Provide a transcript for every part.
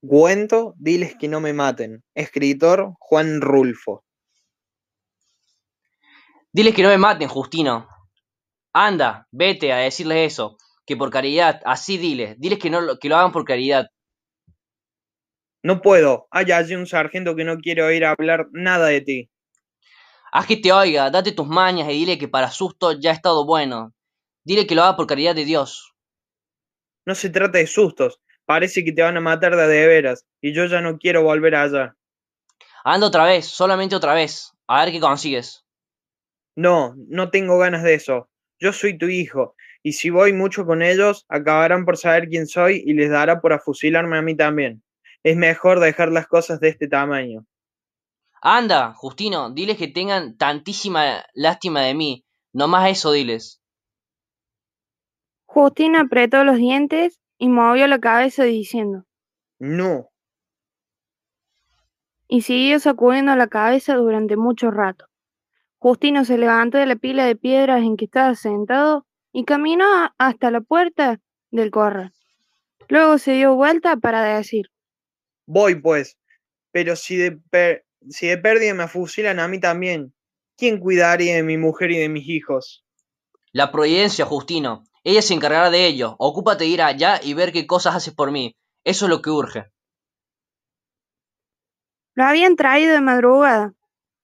Cuento, diles que no me maten. Escritor Juan Rulfo. Diles que no me maten, Justino. Anda, vete a decirles eso, que por caridad, así diles, diles que, no, que lo hagan por caridad. No puedo, hay allí un sargento que no quiere oír hablar nada de ti. Haz que te oiga, date tus mañas y dile que para susto ya ha estado bueno. Dile que lo haga por caridad de Dios. No se trata de sustos, Parece que te van a matar de, de veras, y yo ya no quiero volver allá. Anda otra vez, solamente otra vez. A ver qué consigues. No, no tengo ganas de eso. Yo soy tu hijo, y si voy mucho con ellos, acabarán por saber quién soy y les dará por afusilarme a mí también. Es mejor dejar las cosas de este tamaño. Anda, Justino, diles que tengan tantísima lástima de mí. No más eso, diles. Justino apretó los dientes y movió la cabeza diciendo No. Y siguió sacudiendo la cabeza durante mucho rato. Justino se levantó de la pila de piedras en que estaba sentado y caminó hasta la puerta del corral. Luego se dio vuelta para decir Voy pues, pero si de, si de pérdida me fusilan a mí también, ¿quién cuidaría de mi mujer y de mis hijos? La providencia, Justino. Ella se encargará de ello. Ocúpate de ir allá y ver qué cosas haces por mí. Eso es lo que urge. Lo habían traído de madrugada,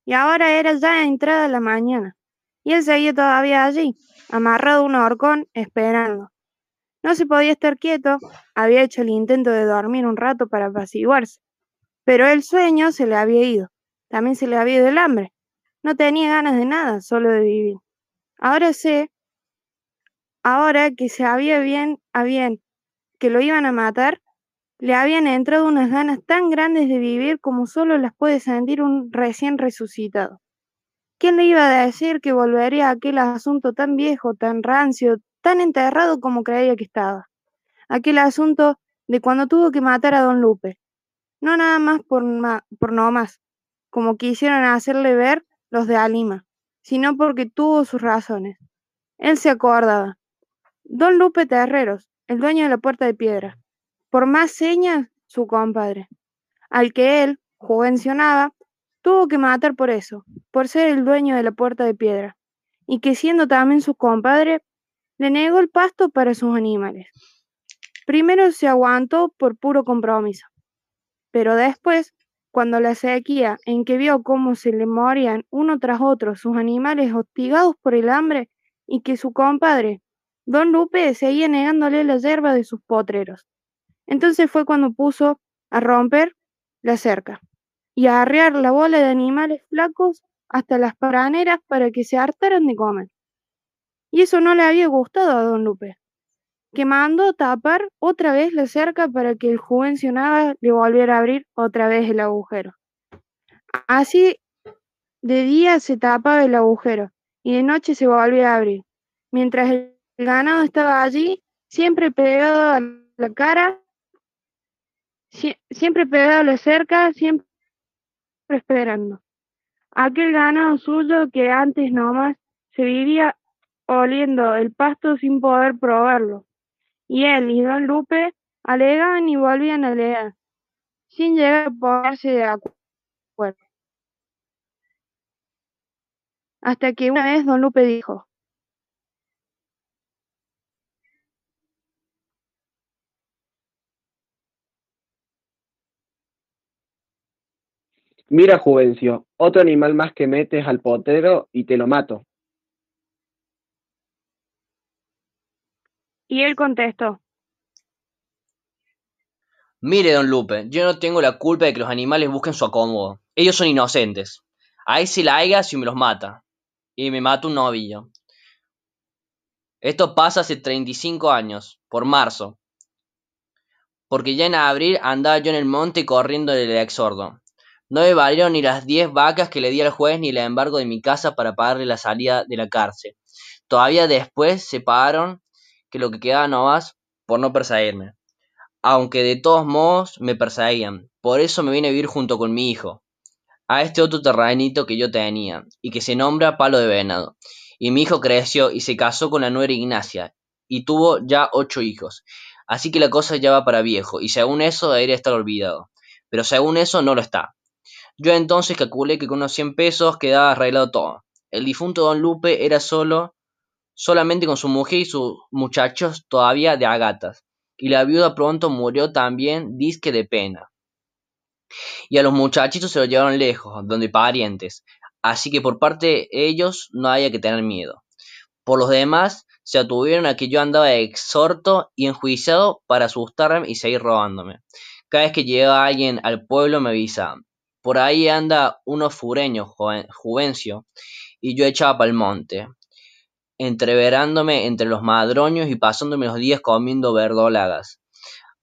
y ahora era ya entrada la mañana, y él seguía todavía allí, amarrado a un horcón, esperando. No se podía estar quieto, había hecho el intento de dormir un rato para apaciguarse, pero el sueño se le había ido, también se le había ido el hambre. No tenía ganas de nada, solo de vivir. Ahora sé Ahora que sabía bien a bien que lo iban a matar, le habían entrado unas ganas tan grandes de vivir como solo las puede sentir un recién resucitado. ¿Quién le iba a decir que volvería a aquel asunto tan viejo, tan rancio, tan enterrado como creía que estaba? Aquel asunto de cuando tuvo que matar a don Lupe. No nada más por, por no más, como quisieron hacerle ver los de Alima, sino porque tuvo sus razones. Él se acordaba, Don Lupe Terreros, el dueño de la Puerta de Piedra. Por más señas, su compadre, al que él, juvencionaba, tuvo que matar por eso, por ser el dueño de la Puerta de Piedra, y que siendo también su compadre, le negó el pasto para sus animales. Primero se aguantó por puro compromiso, pero después, cuando la sequía en que vio cómo se le morían uno tras otro sus animales hostigados por el hambre y que su compadre Don Lupe seguía negándole la yerba de sus potreros. Entonces fue cuando puso a romper la cerca y a arrear la bola de animales flacos hasta las paraneras para que se hartaran de comer. Y eso no le había gustado a don Lupe, que mandó tapar otra vez la cerca para que el juvencionado le volviera a abrir otra vez el agujero. Así de día se tapaba el agujero y de noche se volvía a abrir, mientras el el ganado estaba allí, siempre pegado a la cara, siempre pegado a la cerca, siempre esperando. Aquel ganado suyo que antes nomás se vivía oliendo el pasto sin poder probarlo. Y él y don Lupe alegaban y volvían a alegar, sin llegar a ponerse de acuerdo. Hasta que una vez don Lupe dijo, Mira, Juvencio, otro animal más que metes al potero y te lo mato. Y él contestó. Mire, don Lupe, yo no tengo la culpa de que los animales busquen su acomodo. Ellos son inocentes. Ahí se la haya si me los mata. Y me mata un novillo. Esto pasa hace 35 años, por marzo. Porque ya en abril andaba yo en el monte corriendo del exordo. No me valieron ni las diez vacas que le di al juez ni el embargo de mi casa para pagarle la salida de la cárcel. Todavía después se pagaron que lo que quedaba no más por no perseguirme. Aunque de todos modos me perseguían. Por eso me vine a vivir junto con mi hijo. A este otro terrenito que yo tenía, y que se nombra Palo de Venado. Y mi hijo creció y se casó con la nuera Ignacia, y tuvo ya ocho hijos. Así que la cosa ya va para viejo, y según eso debería estar olvidado. Pero según eso no lo está. Yo entonces calculé que con unos 100 pesos quedaba arreglado todo. El difunto don Lupe era solo, solamente con su mujer y sus muchachos todavía de agatas, y la viuda pronto murió también disque de pena. Y a los muchachitos se los llevaron lejos, donde parientes, así que por parte de ellos no había que tener miedo. Por los demás, se atuvieron a que yo andaba exhorto y enjuiciado para asustarme y seguir robándome. Cada vez que llegaba alguien al pueblo me avisaban. Por ahí anda uno fureño, Juvencio, y yo echaba pa'l monte, entreverándome entre los madroños y pasándome los días comiendo verdolagas.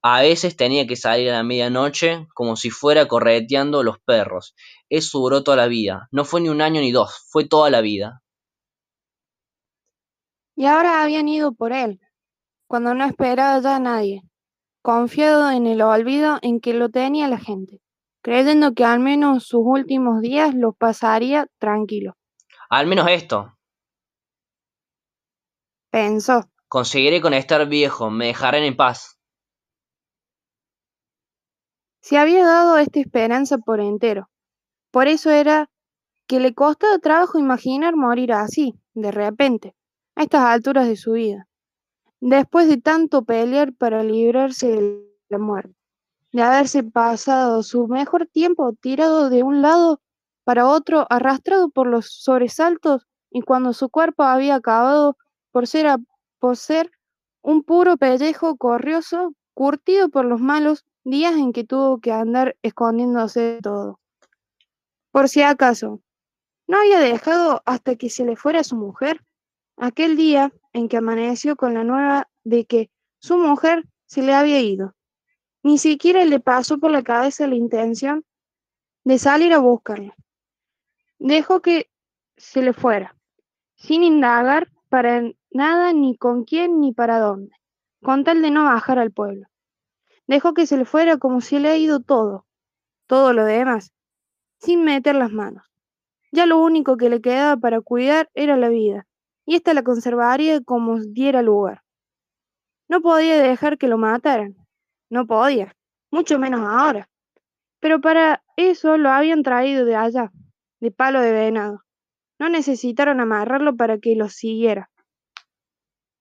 A veces tenía que salir a la medianoche como si fuera correteando los perros. Eso duró toda la vida. No fue ni un año ni dos, fue toda la vida. Y ahora habían ido por él, cuando no esperaba ya a nadie, confiado en el olvido en que lo tenía la gente, creyendo que al menos sus últimos días los pasaría tranquilo. Al menos esto. Pensó. Conseguiré con estar viejo, me dejarán en paz. Se había dado esta esperanza por entero. Por eso era que le costaba trabajo imaginar morir así, de repente, a estas alturas de su vida, después de tanto pelear para librarse de la muerte, de haberse pasado su mejor tiempo tirado de un lado para otro, arrastrado por los sobresaltos, y cuando su cuerpo había acabado por ser, por ser un puro pellejo corrioso, curtido por los malos días en que tuvo que andar escondiéndose de todo. Por si acaso, no había dejado hasta que se le fuera su mujer, aquel día en que amaneció con la nueva de que su mujer se le había ido. Ni siquiera le pasó por la cabeza la intención de salir a buscarla. Dejó que se le fuera, sin indagar para nada ni con quién ni para dónde, con tal de no bajar al pueblo. Dejó que se le fuera como si le ha ido todo, todo lo demás, sin meter las manos. Ya lo único que le quedaba para cuidar era la vida, y ésta la conservaría como diera lugar. No podía dejar que lo mataran, no podía, mucho menos ahora. Pero para eso lo habían traído de allá, de palo de venado. No necesitaron amarrarlo para que lo siguiera.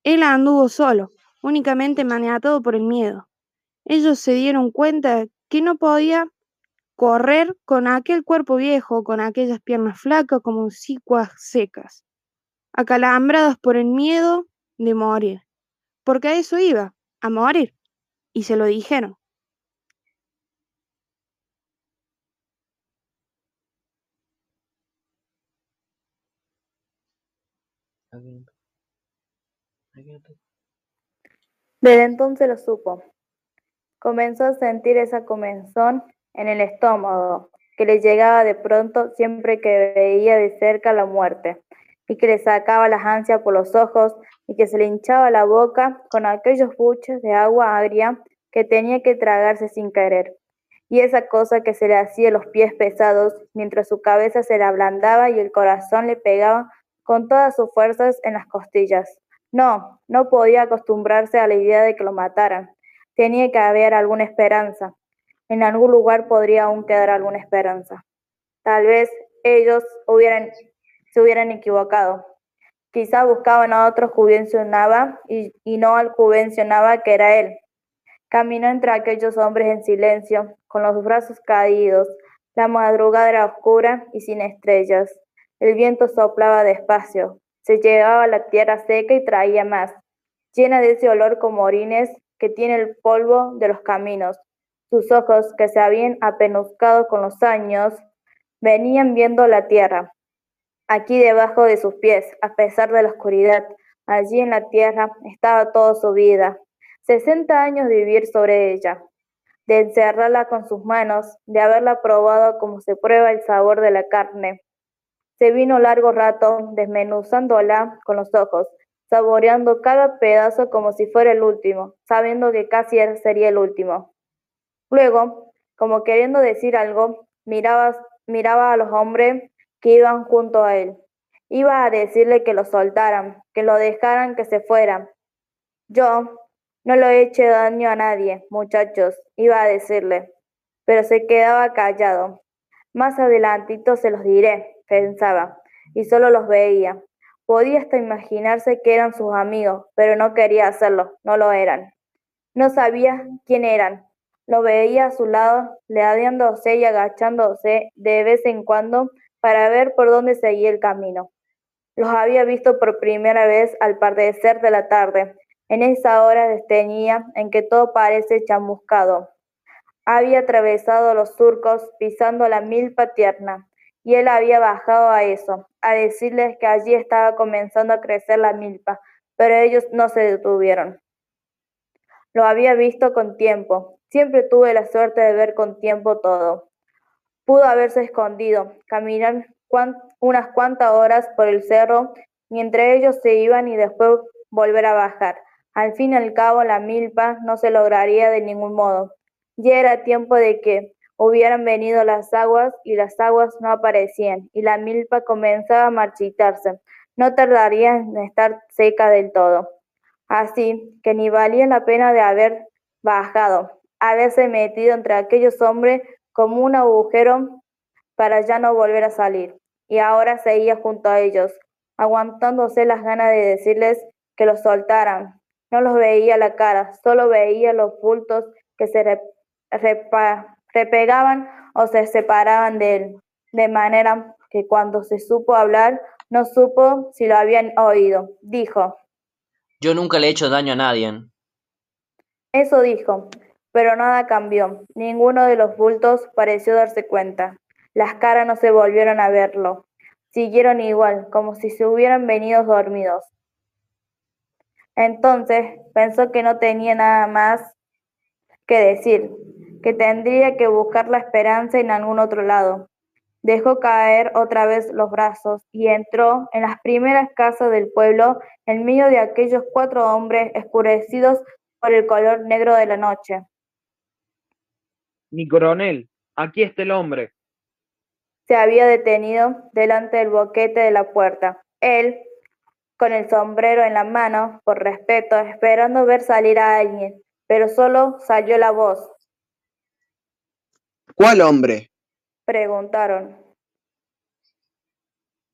Él anduvo solo, únicamente maniatado por el miedo. Ellos se dieron cuenta que no podía correr con aquel cuerpo viejo, con aquellas piernas flacas como sicuas secas, acalambradas por el miedo de morir, porque a eso iba, a morir, y se lo dijeron. Desde entonces lo supo. Comenzó a sentir esa comenzón en el estómago, que le llegaba de pronto siempre que veía de cerca la muerte, y que le sacaba las ansias por los ojos, y que se le hinchaba la boca con aquellos buches de agua agria que tenía que tragarse sin querer, y esa cosa que se le hacía los pies pesados, mientras su cabeza se le ablandaba y el corazón le pegaba con todas sus fuerzas en las costillas. No, no podía acostumbrarse a la idea de que lo mataran, Tenía que haber alguna esperanza. En algún lugar podría aún quedar alguna esperanza. Tal vez ellos hubieran, se hubieran equivocado. Quizá buscaban a otro juvencionaba y, y no al juvencionaba que era él. Caminó entre aquellos hombres en silencio, con los brazos caídos. La madrugada era oscura y sin estrellas. El viento soplaba despacio. Se llevaba la tierra seca y traía más, llena de ese olor como orines que tiene el polvo de los caminos. Sus ojos, que se habían apenuscado con los años, venían viendo la tierra, aquí debajo de sus pies, a pesar de la oscuridad. Allí en la tierra estaba toda su vida, sesenta años de vivir sobre ella, de encerrarla con sus manos, de haberla probado como se prueba el sabor de la carne. Se vino largo rato desmenuzándola con los ojos, saboreando cada pedazo como si fuera el último, sabiendo que casi sería el último. Luego, como queriendo decir algo, miraba, miraba a los hombres que iban junto a él. Iba a decirle que lo soltaran, que lo dejaran que se fuera. Yo, No lo he hecho daño a nadie, muchachos, iba a decirle, pero se quedaba callado. Más adelantito se los diré, pensaba, y solo los veía. Podía hasta imaginarse que eran sus amigos, pero no quería hacerlo, no lo eran. No sabía quién eran. Lo veía a su lado, ladeándose y agachándose de vez en cuando para ver por dónde seguía el camino. Los había visto por primera vez al parecer de la tarde, en esa hora desteñida en que todo parece chamuscado. Había atravesado los surcos pisando la milpa tierna, y él había bajado a eso, a decirles que allí estaba comenzando a crecer la milpa, pero ellos no se detuvieron. Lo había visto con tiempo, siempre tuve la suerte de ver con tiempo todo. Pudo haberse escondido, caminar unas cuantas horas por el cerro, mientras ellos se iban y después volver a bajar. Al fin y al cabo la milpa no se lograría de ningún modo. Ya era tiempo de que hubieran venido las aguas y las aguas no aparecían y la milpa comenzaba a marchitarse. No tardaría en estar seca del todo. Así que ni valía la pena de haber bajado, haberse metido entre aquellos hombres como un agujero para ya no volver a salir. Y ahora seguía junto a ellos, aguantándose las ganas de decirles que los soltaran, no los veía la cara, solo veía los bultos que se repegaban o se separaban de él, de manera que cuando se supo hablar, no supo si lo habían oído. Dijo, Yo nunca le he hecho daño a nadie. Eso dijo, pero nada cambió. Ninguno de los bultos pareció darse cuenta. Las caras no se volvieron a verlo. Siguieron igual, como si se hubieran venido dormidos. Entonces pensó que no tenía nada más que decir, que tendría que buscar la esperanza en algún otro lado. Dejó caer otra vez los brazos y entró en las primeras casas del pueblo en medio de aquellos cuatro hombres escurecidos por el color negro de la noche. Mi coronel, aquí está el hombre. Se había detenido delante del boquete de la puerta. Él, con el sombrero en la mano, por respeto, esperando ver salir a alguien, pero solo salió la voz. ¿Cuál hombre? Preguntaron.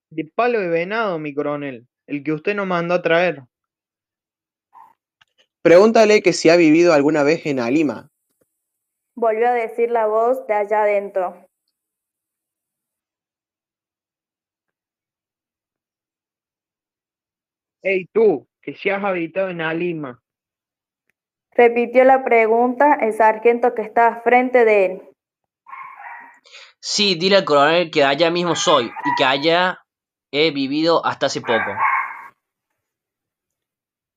De palo de venado, mi coronel, el que usted nos mandó a traer. Pregúntale que si ha vivido alguna vez en Alima. Volvió a decir la voz de allá adentro. Hey tú, que si has habitado en Alima. Repitió la pregunta el sargento que estaba frente de él. Sí, dile al coronel que allá mismo soy y que allá he vivido hasta hace poco.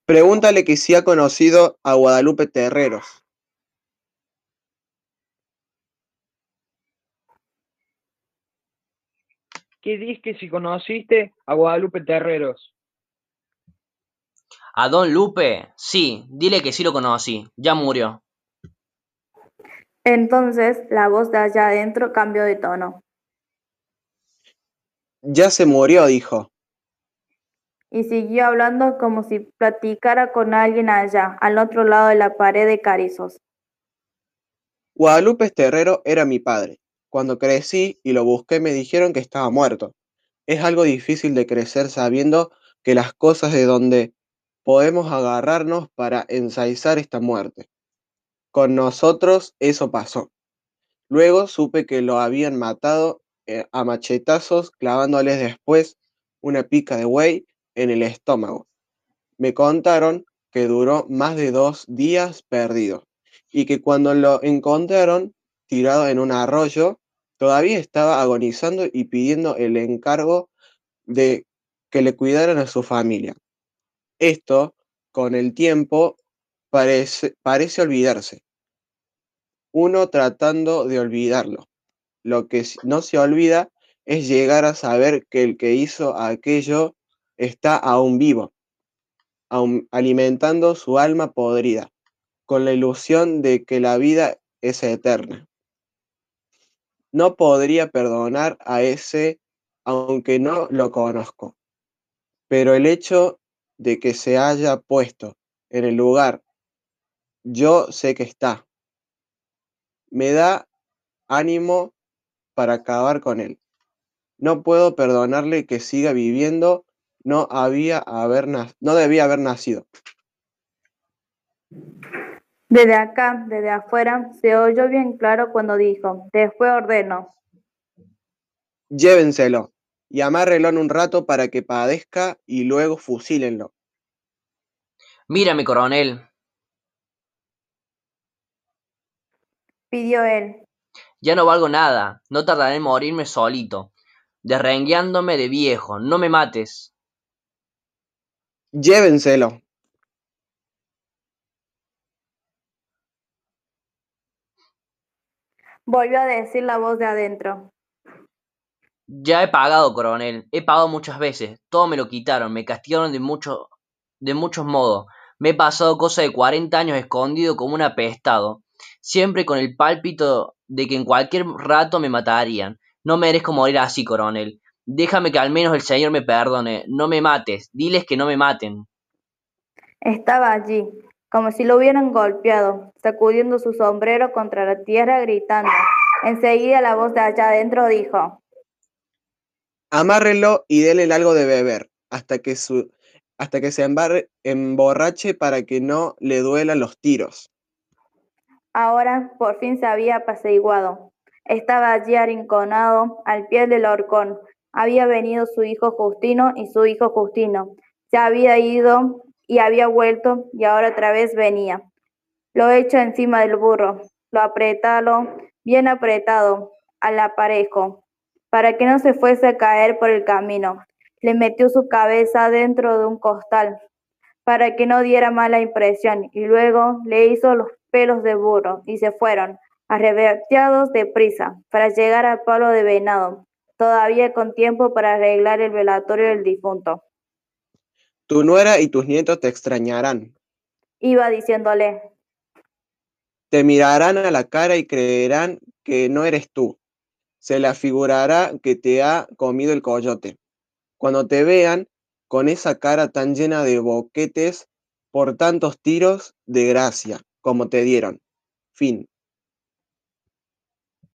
Pregúntale que si ha conocido a Guadalupe Terreros. ¿Qué que si conociste a Guadalupe Terreros? ¿A Don Lupe? Sí, dile que sí lo conocí. Ya murió. Entonces la voz de allá adentro cambió de tono. Ya se murió, dijo. Y siguió hablando como si platicara con alguien allá, al otro lado de la pared de Carizos. Guadalupe Terrero era mi padre. Cuando crecí y lo busqué me dijeron que estaba muerto. Es algo difícil de crecer sabiendo que las cosas de donde podemos agarrarnos para ensaizar esta muerte. Con nosotros eso pasó. Luego supe que lo habían matado eh, a machetazos clavándoles después una pica de buey en el estómago. Me contaron que duró más de dos días perdido y que cuando lo encontraron tirado en un arroyo, todavía estaba agonizando y pidiendo el encargo de que le cuidaran a su familia. Esto, con el tiempo, parece, parece olvidarse. Uno tratando de olvidarlo. Lo que no se olvida es llegar a saber que el que hizo aquello está aún vivo, aún alimentando su alma podrida, con la ilusión de que la vida es eterna. No podría perdonar a ese aunque no lo conozco, pero el hecho de que se haya puesto en el lugar yo sé que está. Me da ánimo para acabar con él. No puedo perdonarle que siga viviendo, no, había haber no debía haber nacido. Desde acá, desde afuera, se oyó bien claro cuando dijo, después ordeno. Llévenselo y amárrelo en un rato para que padezca y luego fusílenlo. Mírame, coronel. Pidió él. Ya no valgo nada, no tardaré en morirme solito, derrengueándome de viejo, no me mates. Llévenselo. Volvió a decir la voz de adentro. Ya he pagado, coronel, he pagado muchas veces, todo me lo quitaron, me castigaron de, mucho, de muchos modos, me he pasado cosa de cuarenta años escondido como un apestado, siempre con el pálpito de que en cualquier rato me matarían. No merezco morir así, coronel. Déjame que al menos el Señor me perdone. No me mates. Diles que no me maten. Estaba allí, como si lo hubieran golpeado, sacudiendo su sombrero contra la tierra, gritando. Enseguida la voz de allá adentro dijo: Amárrelo y déle algo de beber, hasta que, su, hasta que se emborrache para que no le duelan los tiros. Ahora por fin se había apaciguado. Estaba allí arrinconado al pie del horcón. Había venido su hijo Justino y su hijo Justino. Se había ido y había vuelto y ahora otra vez venía. Lo echo encima del burro, lo apretalo, bien apretado, al aparejo, para que no se fuese a caer por el camino. Le metió su cabeza dentro de un costal, para que no diera mala impresión, y luego le hizo los pelos de burro, y se fueron, arrebateados de prisa, para llegar al palo de venado, todavía con tiempo para arreglar el velatorio del difunto. Tu nuera y tus nietos te extrañarán. Iba diciéndole. Te mirarán a la cara y creerán que no eres tú. Se le figurará que te ha comido el coyote. Cuando te vean con esa cara tan llena de boquetes por tantos tiros de gracia como te dieron. Fin.